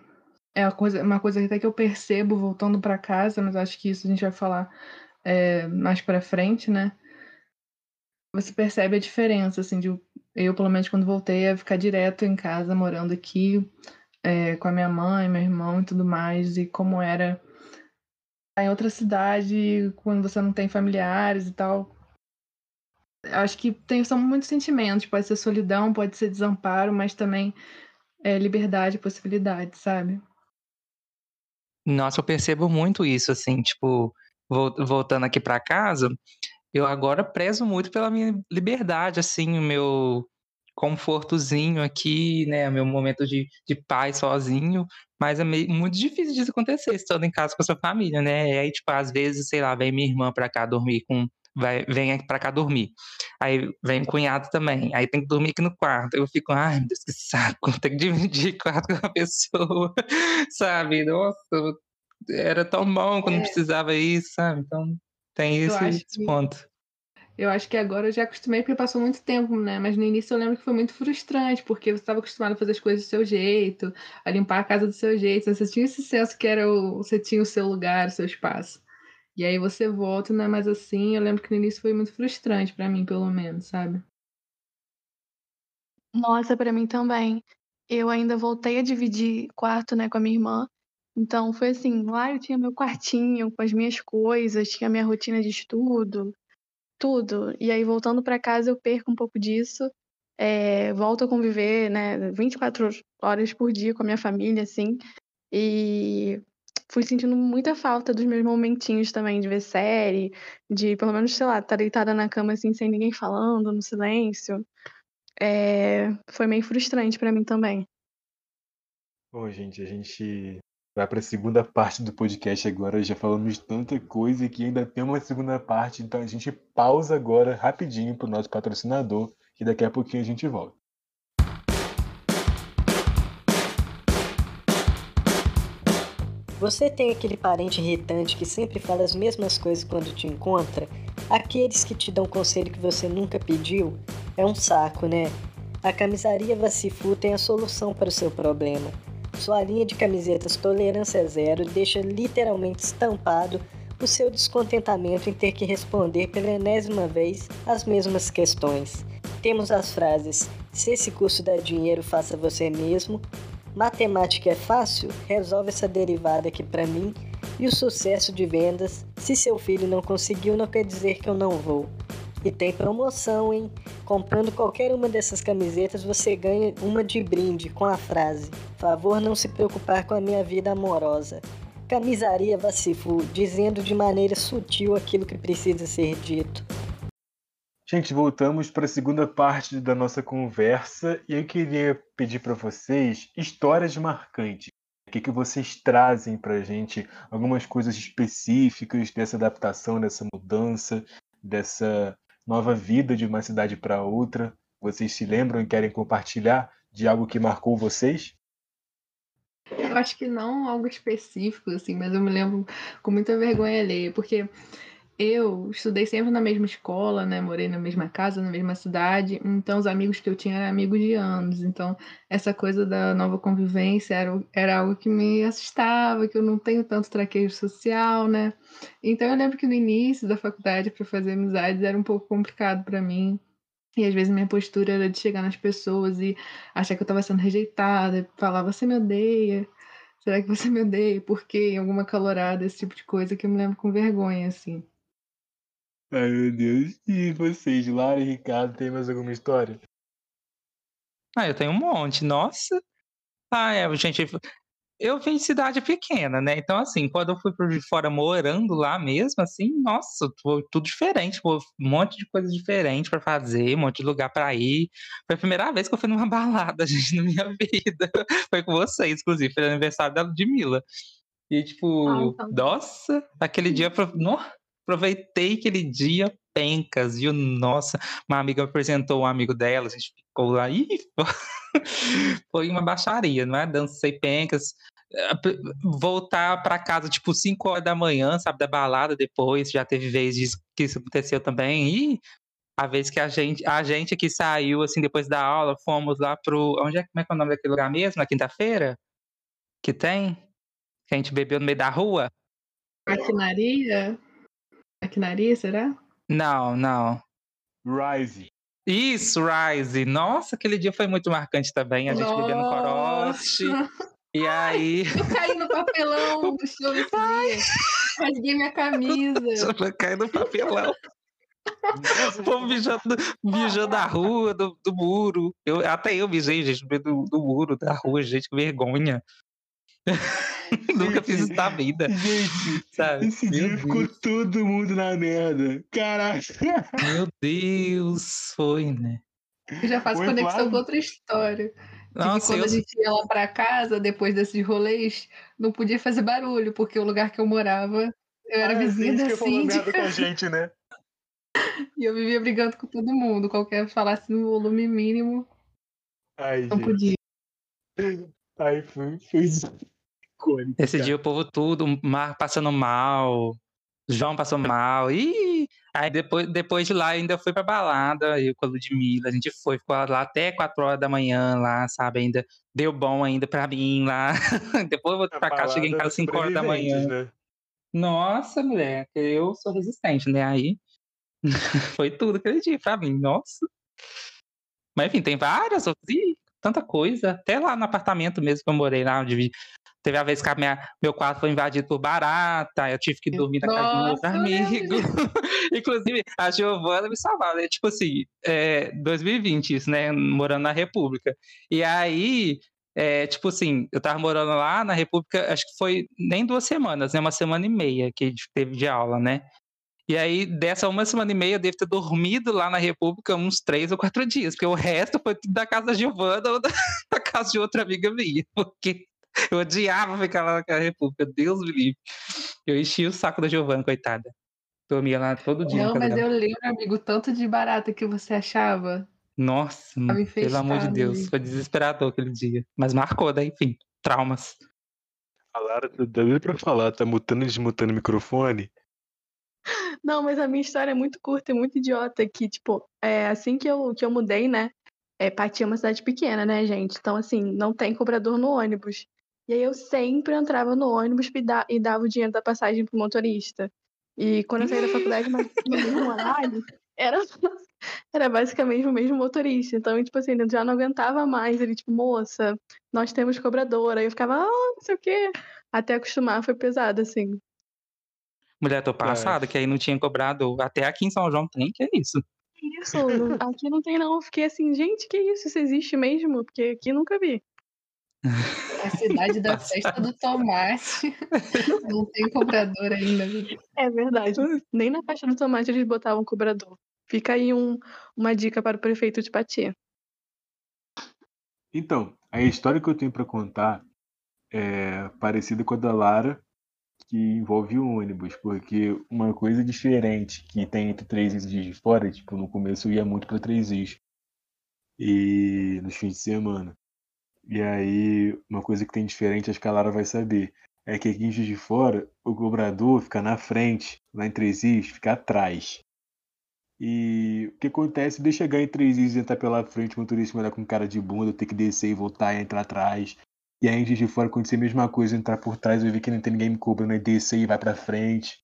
é uma coisa, uma coisa até que eu percebo voltando para casa, mas acho que isso a gente vai falar é, mais para frente, né? Você percebe a diferença, assim, de eu, pelo menos, quando voltei a ficar direto em casa, morando aqui, é, com a minha mãe, meu irmão e tudo mais, e como era em outra cidade, quando você não tem familiares e tal. Acho que tem, são muitos sentimentos, pode ser solidão, pode ser desamparo, mas também é, liberdade, possibilidade, sabe? Nossa, eu percebo muito isso, assim, tipo, voltando aqui para casa, eu agora prezo muito pela minha liberdade, assim, o meu confortozinho aqui, né, o meu momento de, de paz sozinho, mas é meio, muito difícil disso acontecer, estando em casa com a sua família, né, e aí, tipo, às vezes, sei lá, vem minha irmã pra cá dormir com vai, vem aqui pra cá dormir. Aí vem o cunhado também. Aí tem que dormir aqui no quarto. Eu fico, ai, meu Deus, que saco. [LAUGHS] Tem que dividir quarto com a pessoa, [LAUGHS] sabe? Nossa, era tão bom quando é. precisava isso, sabe? Então tem esse, esse que... ponto. Eu acho que agora eu já acostumei porque passou muito tempo, né? Mas no início eu lembro que foi muito frustrante, porque você estava acostumado a fazer as coisas do seu jeito, a limpar a casa do seu jeito. Você tinha esse senso que era o, você tinha o seu lugar, o seu espaço. E aí você volta, não é mais assim. Eu lembro que no início foi muito frustrante para mim, pelo menos, sabe? Nossa, para mim também. Eu ainda voltei a dividir quarto, né, com a minha irmã. Então foi assim, lá eu tinha meu quartinho com as minhas coisas, tinha minha rotina de estudo, tudo. E aí voltando para casa eu perco um pouco disso. É, volto a conviver, né, 24 horas por dia com a minha família, assim. E fui sentindo muita falta dos meus momentinhos também de ver série, de pelo menos, sei lá, estar tá deitada na cama assim, sem ninguém falando, no silêncio. É... Foi meio frustrante para mim também. Bom, gente, a gente vai para a segunda parte do podcast agora. Já falamos tanta coisa que ainda tem uma segunda parte, então a gente pausa agora rapidinho para o nosso patrocinador e daqui a pouquinho a gente volta. Você tem aquele parente irritante que sempre fala as mesmas coisas quando te encontra? Aqueles que te dão conselho que você nunca pediu? É um saco, né? A camisaria Vacifu tem a solução para o seu problema. Sua linha de camisetas Tolerância Zero deixa literalmente estampado o seu descontentamento em ter que responder pela enésima vez as mesmas questões. Temos as frases: se esse curso dá dinheiro, faça você mesmo, Matemática é fácil? Resolve essa derivada aqui para mim. E o sucesso de vendas, se seu filho não conseguiu, não quer dizer que eu não vou. E tem promoção, hein? Comprando qualquer uma dessas camisetas, você ganha uma de brinde com a frase: Favor não se preocupar com a minha vida amorosa. Camisaria Vacifu, dizendo de maneira sutil aquilo que precisa ser dito. Gente, voltamos para a segunda parte da nossa conversa e eu queria pedir para vocês histórias marcantes. O que, que vocês trazem para a gente? Algumas coisas específicas dessa adaptação, dessa mudança, dessa nova vida de uma cidade para outra. Vocês se lembram e querem compartilhar de algo que marcou vocês? Eu acho que não algo específico, assim, mas eu me lembro com muita vergonha alheia, porque eu estudei sempre na mesma escola, né? Morei na mesma casa, na mesma cidade. Então, os amigos que eu tinha eram amigos de anos. Então, essa coisa da nova convivência era, era algo que me assustava, que eu não tenho tanto traquejo social, né? Então, eu lembro que no início da faculdade, para fazer amizades, era um pouco complicado para mim. E às vezes minha postura era de chegar nas pessoas e achar que eu estava sendo rejeitada, falar, você me odeia. Será que você me odeia? Por quê? Em alguma calorada, esse tipo de coisa que eu me lembro com vergonha, assim. Ai, meu Deus. E vocês, Lara e Ricardo, tem mais alguma história? Ah, eu tenho um monte. Nossa. Ah, é, gente, eu vim de cidade pequena, né? Então, assim, quando eu fui por de fora morando lá mesmo, assim, nossa, foi tudo diferente, pô, um monte de coisa diferente para fazer, um monte de lugar para ir. Foi a primeira vez que eu fui numa [LAUGHS] balada, gente, na minha vida. Foi com vocês, inclusive, foi aniversário da Ludmilla. E, tipo, Ah, então. nossa, aquele dia, no- aproveitei aquele dia pencas, viu? Nossa, uma amiga apresentou um amigo dela, a gente ficou lá, ih, [LAUGHS] foi uma baixaria, não é? Dancei pencas, eh, voltar para casa tipo 5 horas da manhã, sabe, da balada depois, já teve vezes que isso aconteceu também. E a vez que a gente, a gente que saiu assim depois da aula, fomos lá pro, onde é, como é que é o nome daquele lugar mesmo? Na quinta-feira? Que tem? Que a gente bebeu no meio da rua? Maquinaria? Maquinaria, será? Não, não. Rise. Isso, Rise. Nossa, aquele dia foi muito marcante também. A gente bebendo corote. E aí, Eu caí no papelão [LAUGHS] do show esse dia. Rasguei minha camisa. [LAUGHS] vai cair no papelão. O povo mijando, mijando da rua, do, do muro. Eu, até eu mijei, gente, no meio do, do muro, da rua, gente, que vergonha. [LAUGHS] Nunca fiz isso na vida, Gente, sabe? esse Meu dia ficou Deus. todo mundo na merda. Caraca. Meu Deus, foi, né? Eu já faço Oi, conexão Flávio. com outra história. Nossa, quando eu, a gente ia lá pra casa, depois desses rolês, não podia fazer barulho, porque o lugar que eu morava, eu era Ah, vizinha sim, da síndica com a gente, né? [LAUGHS] e eu vivia brigando com todo mundo. Qualquer falasse no volume mínimo, Ai, não gente. podia. Ai, foi, foi icônico. esse cara. dia o povo tudo, Mar passando mal, João passou mal. E aí depois, depois de lá ainda fui pra balada, eu com a Ludmilla, a gente foi, ficou lá até 4 horas da manhã lá, sabe? Ainda deu bom ainda pra mim lá. [LAUGHS] depois eu voltei A pra casa, cheguei em casa 5 horas da manhã. né? Nossa, mulher, eu sou resistente, né? Aí [LAUGHS] foi tudo aquele dia pra mim, nossa. Mas enfim, tem várias outras, ih, tanta coisa. Até lá no apartamento mesmo que eu morei lá, onde teve a vez que a minha, meu quarto foi invadido por barata, eu tive que dormir na casa do meu outro Nossa, eu lembro amigo. [LAUGHS] Inclusive, a Giovana me salvava, né? Tipo assim, é, 2020 isso, né? Morando na República. E aí, é, tipo assim, eu tava morando lá na República, acho que foi nem duas semanas, né? Uma semana e meia que a gente teve de aula, né? E aí, dessa uma semana e meia, eu devo ter dormido lá na República uns três ou quatro dias, porque o resto foi tudo da casa da Giovana ou da, [LAUGHS] da casa de outra amiga minha, porque eu odiava ficar lá na República, Deus me livre. Eu enchi o saco da Giovana, coitada. Dormia lá todo dia. Não, mas eu lembro, amigo, tanto de barata que você achava. Nossa, Tava pelo amor de Deus, foi desesperador aquele dia. Mas marcou, né? Enfim, traumas. A Lara, dá nem pra falar, tá mutando e desmutando o microfone. Não, mas a minha história é muito curta e muito idiota, que, tipo, é, assim que eu, que eu mudei, né? É, Pati é uma cidade pequena, né, gente? Então, assim, não tem cobrador no ônibus. E aí eu sempre entrava no ônibus e, da- e dava o dinheiro da passagem pro motorista. E quando eu saí da faculdade, mas [LAUGHS] no mesmo horário, era, [LAUGHS] era basicamente o mesmo motorista. Então, tipo assim, eu já não aguentava mais. Ele, tipo, moça, nós temos cobradora. Aí eu ficava, ah, não sei o quê. Até acostumar foi pesado, assim. Mulher, tô passada, que aí não tinha cobrado. Até aqui em São João tem, que é isso. Isso, aqui não tem não. Eu fiquei assim, gente, que isso? Isso existe mesmo? Porque aqui nunca vi. A cidade da festa do tomate. [LAUGHS] Não tem cobrador ainda. viu? É verdade. Nem na faixa do tomate eles botavam cobrador. Fica aí um- uma dica para o prefeito de Pati. Então, a história que eu tenho pra contar é parecida com a da Lara, que envolve o ônibus, porque uma coisa diferente que tem entre três e Dias de Fora, tipo, no começo eu ia muito pra três is e nos fins de semana. E aí, uma coisa que tem diferente, acho que a Lara vai saber, é que aqui em Juiz de Fora, o cobrador fica na frente, lá em Três Is, fica atrás. E o que acontece de chegar em Três Is e entrar pela frente, o motorista me olhar com cara de bunda, eu ter que descer e voltar e entrar atrás. E aí em Juiz de Fora acontecer a mesma coisa, entrar por trás, eu ver que não tem ninguém me cobrando, aí descer e vai pra frente.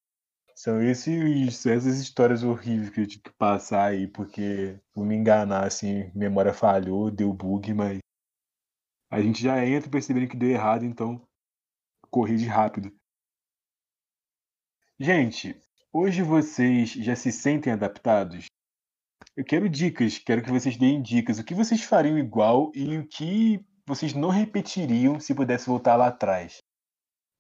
São esses, essas histórias horríveis que eu tive que passar aí, porque vou me enganar, assim, memória falhou, deu bug, mas a gente já entra percebendo que deu errado, então corrige rápido. Gente, hoje vocês já se sentem adaptados? Eu quero dicas, quero que vocês deem dicas. O que vocês fariam igual e o que vocês não repetiriam se pudesse voltar lá atrás?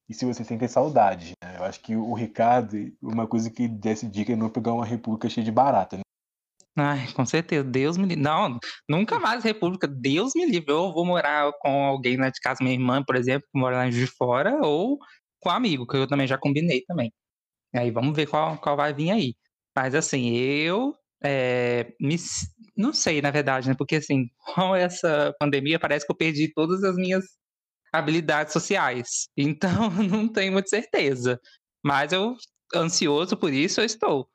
E se vocês sentem saudade, né? Eu acho que o Ricardo, uma coisa que desse dica é não pegar uma república cheia de barata, né? Ai, com certeza, Deus me livre. Não, nunca mais República, Deus me livre. Eu vou morar com alguém lá de casa, minha irmã, por exemplo, que mora lá de Fora, ou com um amigo, que eu também já combinei também. Aí vamos ver qual, qual vai vir aí. Mas assim, eu é, me, não sei, na verdade, né? Porque assim, [LAUGHS] com essa pandemia, parece que eu perdi todas as minhas habilidades sociais. [LAUGHS] Então, [LAUGHS] não tenho muita certeza. Mas eu, ansioso por isso, eu estou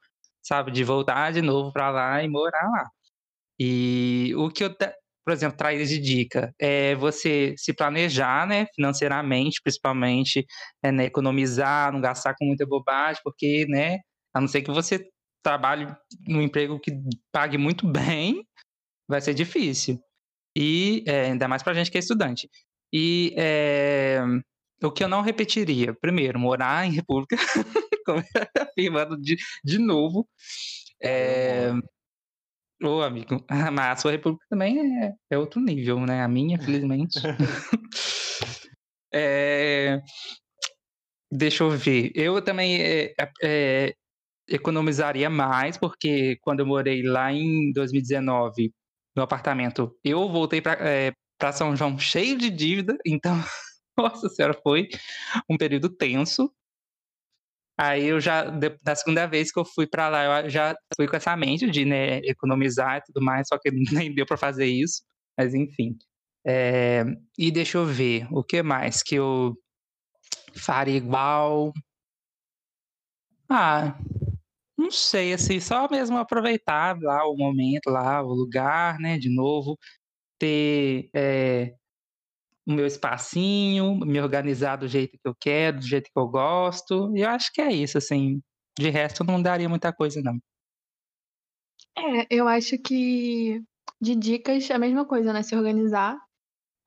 sabe? De voltar de novo para lá e morar lá. E o que eu, por exemplo, traz de dica é você se planejar, né, financeiramente, principalmente, é, né, economizar, não gastar com muita bobagem, porque, né, a não ser que você trabalhe num emprego que pague muito [LAUGHS] bem, vai ser difícil. E é, ainda mais para gente que é estudante. E é, o que eu não repetiria, primeiro, morar em república, [LAUGHS] [LAUGHS] afirmando de, de novo. É... Ô, amigo, mas a sua república também é, é outro nível, né? A minha, felizmente. [LAUGHS] é... Deixa eu ver. Eu também é, é, economizaria mais, porque quando eu morei lá em 2019, no apartamento, eu voltei para é, São João cheio de dívida, então [LAUGHS] nossa senhora, foi um período tenso. Aí eu já, da segunda vez que eu fui para lá, eu já fui com essa mente de né, economizar e tudo mais, só que [LAUGHS] nem deu para fazer isso. Mas enfim. É, e deixa eu ver, o que mais que eu faria igual? Ah, não sei, assim, só mesmo aproveitar lá o momento, lá o lugar, né, de novo, ter é, o meu espacinho, me organizar do jeito que eu quero, do jeito que eu gosto. E eu acho que é isso, assim. De resto, não daria muita coisa, não. É, eu acho que de dicas é a mesma coisa, né? Se organizar.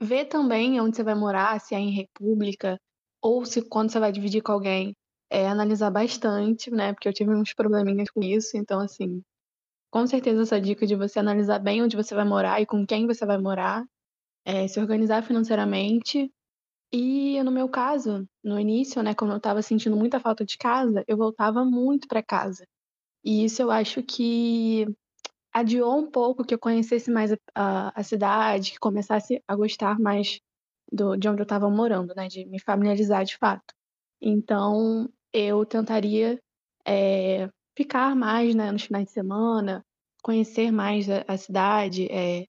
Ver também onde você vai morar, se é em república, ou se quando você vai dividir com alguém, é analisar bastante, né? Porque eu tive uns probleminhas com isso, então assim, com certeza essa dica de você analisar bem onde você vai morar e com quem você vai morar é, se organizar financeiramente. E no meu caso, no início, né, quando eu estava sentindo muita falta de casa, eu voltava muito para casa. E isso eu acho que adiou um pouco que eu conhecesse mais a, a, a cidade, que começasse a gostar mais do, de onde eu estava morando, né, de me familiarizar de fato. Então, eu tentaria é, ficar mais né, nos finais de semana, conhecer mais a, a cidade, é,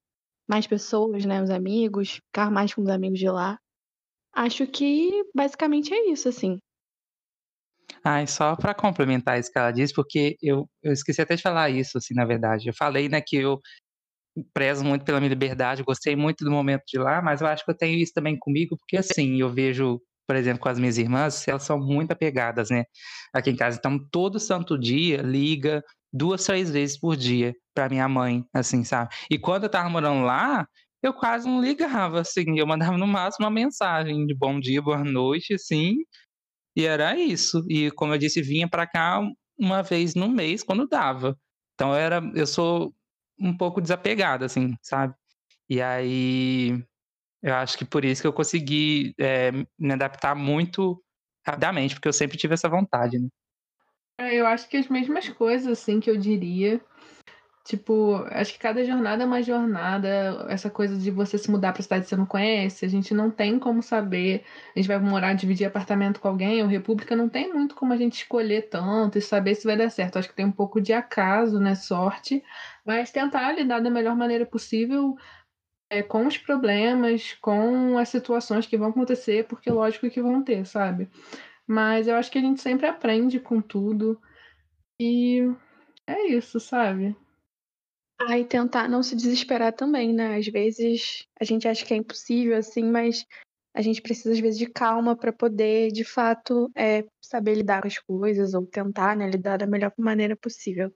mais pessoas, né, os amigos, ficar mais com os amigos de lá. Acho que basicamente é isso, assim. Ah, e só para complementar isso que ela disse, porque eu, eu esqueci até de falar isso, assim, na verdade. Eu falei, né, que eu prezo muito pela minha liberdade, gostei muito do momento de lá, mas eu acho que eu tenho isso também comigo, porque assim, eu vejo, por exemplo, com as minhas irmãs, elas são muito apegadas, né, aqui em casa. Então, todo santo dia liga, duas, três vezes por dia para minha mãe, assim, sabe? E quando eu tava morando lá, eu quase não ligava, assim, eu mandava no máximo uma mensagem de bom dia, boa noite, assim, e era isso. E como eu disse, vinha para cá uma vez no mês quando dava. Então era, eu sou um pouco desapegado, assim, sabe? E aí eu acho que por isso que eu consegui é, me adaptar muito rapidamente, porque eu sempre tive essa vontade, né? É, eu acho que as mesmas coisas, assim, que eu diria. Tipo, acho que cada jornada é uma jornada. Essa coisa de você se mudar pra cidade que você não conhece, a gente não tem como saber. A gente vai morar, dividir apartamento com alguém, ou República não tem muito como a gente escolher tanto e saber se vai dar certo. Acho que tem um pouco de acaso, né? Sorte. Mas tentar lidar da melhor maneira possível é, com os problemas, com as situações que vão acontecer, porque lógico que vão ter, sabe? Mas eu acho que a gente sempre aprende com tudo. E é isso, sabe? Ah, e tentar não se desesperar também, né? Às vezes a gente acha que é impossível, assim, mas a gente precisa, às vezes, de calma para poder, de fato, é, saber lidar com as coisas ou tentar né, lidar da melhor maneira possível.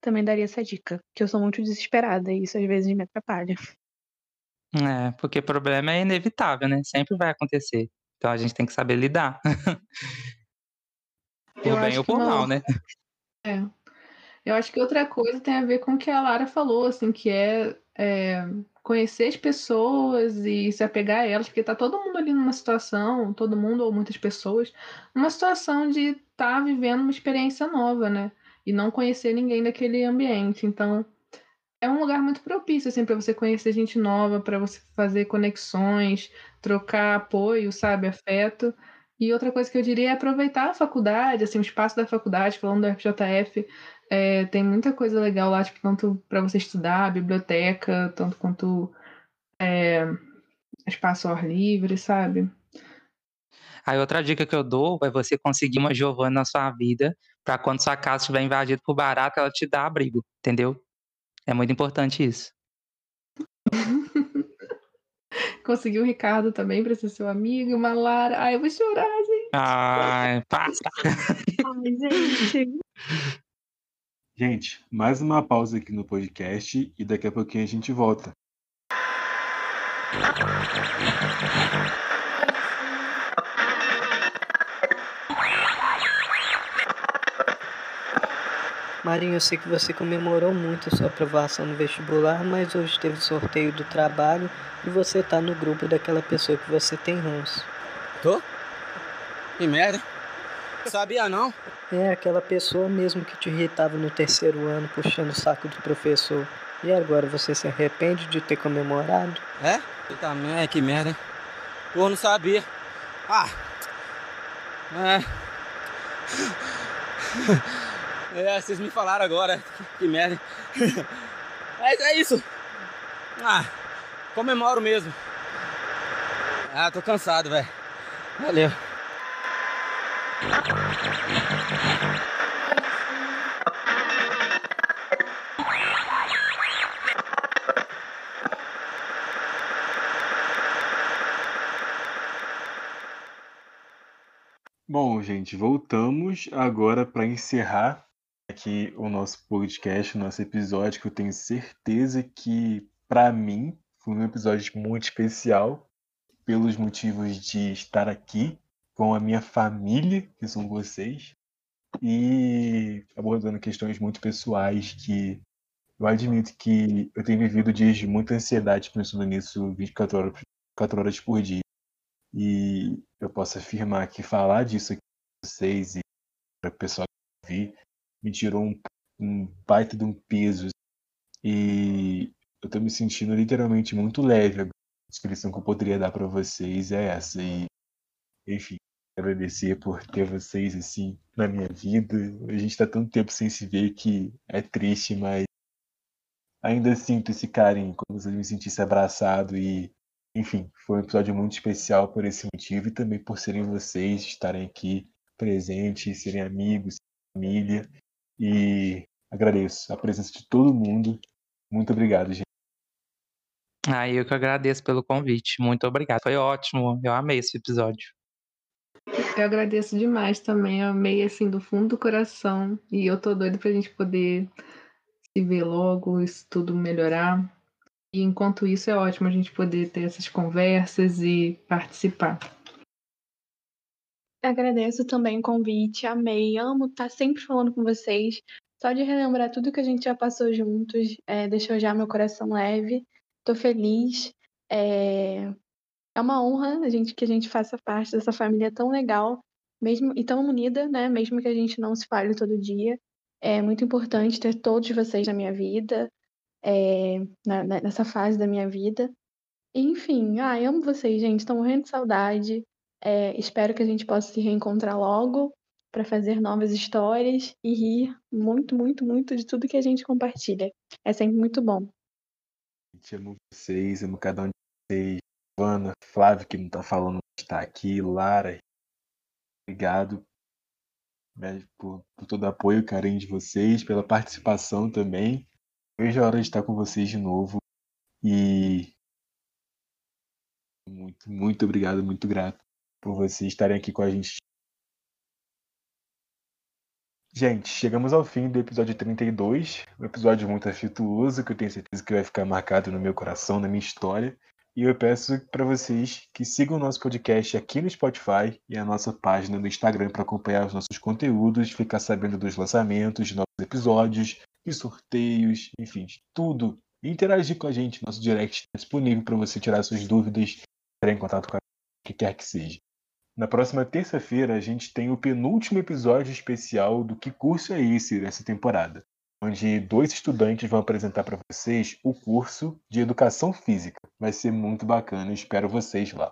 Também daria essa dica, que eu sou muito desesperada e isso às vezes me atrapalha. É, porque o problema é inevitável, né? Sempre vai acontecer. Então a gente tem que saber lidar. [LAUGHS] por bem ou por mal, né? É. Eu acho que outra coisa tem a ver com o que a Lara falou, assim, que é, é conhecer as pessoas e se apegar a elas, porque tá todo mundo ali numa situação, todo mundo ou muitas pessoas, numa situação de estar tá vivendo uma experiência nova, né? E não conhecer ninguém daquele ambiente. Então, é um lugar muito propício assim para você conhecer gente nova, para você fazer conexões, trocar apoio, sabe, afeto. E outra coisa que eu diria é aproveitar a faculdade, assim, o espaço da faculdade, falando do FJF, é, tem muita coisa legal lá, tipo, tanto para você estudar, biblioteca, tanto quanto é, espaço ao ar livre, sabe? Aí outra dica que eu dou é você conseguir uma Giovana na sua vida, para quando sua casa estiver invadida por barata, ela te dá abrigo, entendeu? É muito importante isso. [LAUGHS] Conseguiu o Ricardo também para ser seu amigo, uma Lara. Ai, eu vou chorar, gente. Ai, passa. [LAUGHS] Ai, gente. Gente, mais uma pausa aqui no podcast e daqui a pouquinho a gente volta. Marinho, eu sei que você comemorou muito a sua aprovação no vestibular, mas hoje teve sorteio do trabalho e você tá no grupo daquela pessoa que você tem ranço. Tô? Que merda. Sabia não? É, aquela pessoa mesmo que te irritava no terceiro ano, puxando o saco do professor. E agora você se arrepende de ter comemorado? É? Também, é, que merda, hein? Pô, não sabia. Ah! É. É, vocês me falaram agora. Que, merda. É, é isso. Ah, comemoro mesmo. Ah, tô cansado, velho. Valeu. Bom, gente, voltamos agora para encerrar aqui o nosso podcast, o nosso episódio, que eu tenho certeza que, para mim, foi um episódio muito especial, pelos motivos de estar aqui com a minha família, que são vocês, e abordando questões muito pessoais que eu admito que eu tenho vivido dias de muita ansiedade pensando nisso 24 horas, 24 horas por dia. E eu posso afirmar que falar disso aqui com vocês e para o pessoal que vi me tirou um, um baita de um peso. E eu tô me sentindo literalmente muito leve. A descrição que eu poderia dar para vocês é essa. E, enfim, agradecer por ter vocês assim na minha vida. A gente tá tanto tempo sem se ver que é triste, mas ainda sinto esse carinho, como se eu me sentisse abraçado e enfim, foi um episódio muito especial por esse motivo e também por serem vocês, estarem aqui presentes, serem amigos, família e agradeço a presença de todo mundo. Muito obrigado, gente. Ah, eu que agradeço pelo convite. Muito obrigado. Foi ótimo. Eu amei esse episódio. Eu agradeço demais também. Eu amei assim do fundo do coração. E eu tô doido pra gente poder se ver logo, isso tudo melhorar. E enquanto isso é ótimo a gente poder ter essas conversas e participar. Agradeço também o convite, amei, amo estar sempre falando com vocês. Só de relembrar tudo que a gente já passou juntos, é, deixou já meu coração leve. Tô feliz. É, é uma honra a gente que a gente faça parte dessa família tão legal, mesmo e tão unida, né? Mesmo que a gente não se fale todo dia. É muito importante ter todos vocês na minha vida, é, na, nessa fase da minha vida. Enfim, amo vocês, gente. Estou morrendo de saudade. É, espero que a gente possa se reencontrar logo para fazer novas histórias e rir muito, muito, muito de tudo que a gente compartilha. É sempre muito bom. Gente, amo vocês, amo cada um de vocês. Ana, Flávio, que não está falando, está aqui, Lara. Obrigado por, por todo o apoio e carinho de vocês, pela participação também. Vejo a hora de estar com vocês de novo. E muito, muito obrigado, muito grato por vocês estarem aqui com a gente. Gente, chegamos ao fim do episódio 32, um episódio muito afetuoso que eu tenho certeza que vai ficar marcado no meu coração, na minha história. E eu peço para vocês que sigam o nosso podcast aqui no Spotify e a nossa página no Instagram para acompanhar os nossos conteúdos, ficar sabendo dos lançamentos, de novos episódios, e sorteios, enfim, tudo e interagir com a gente. Nosso direct está disponível para você tirar suas dúvidas, entrar em contato com a que quer que seja. Na próxima terça-feira, a gente tem o penúltimo episódio especial do Que Curso é Esse dessa temporada, onde dois estudantes vão apresentar para vocês o curso de Educação Física. Vai ser muito bacana, espero vocês lá.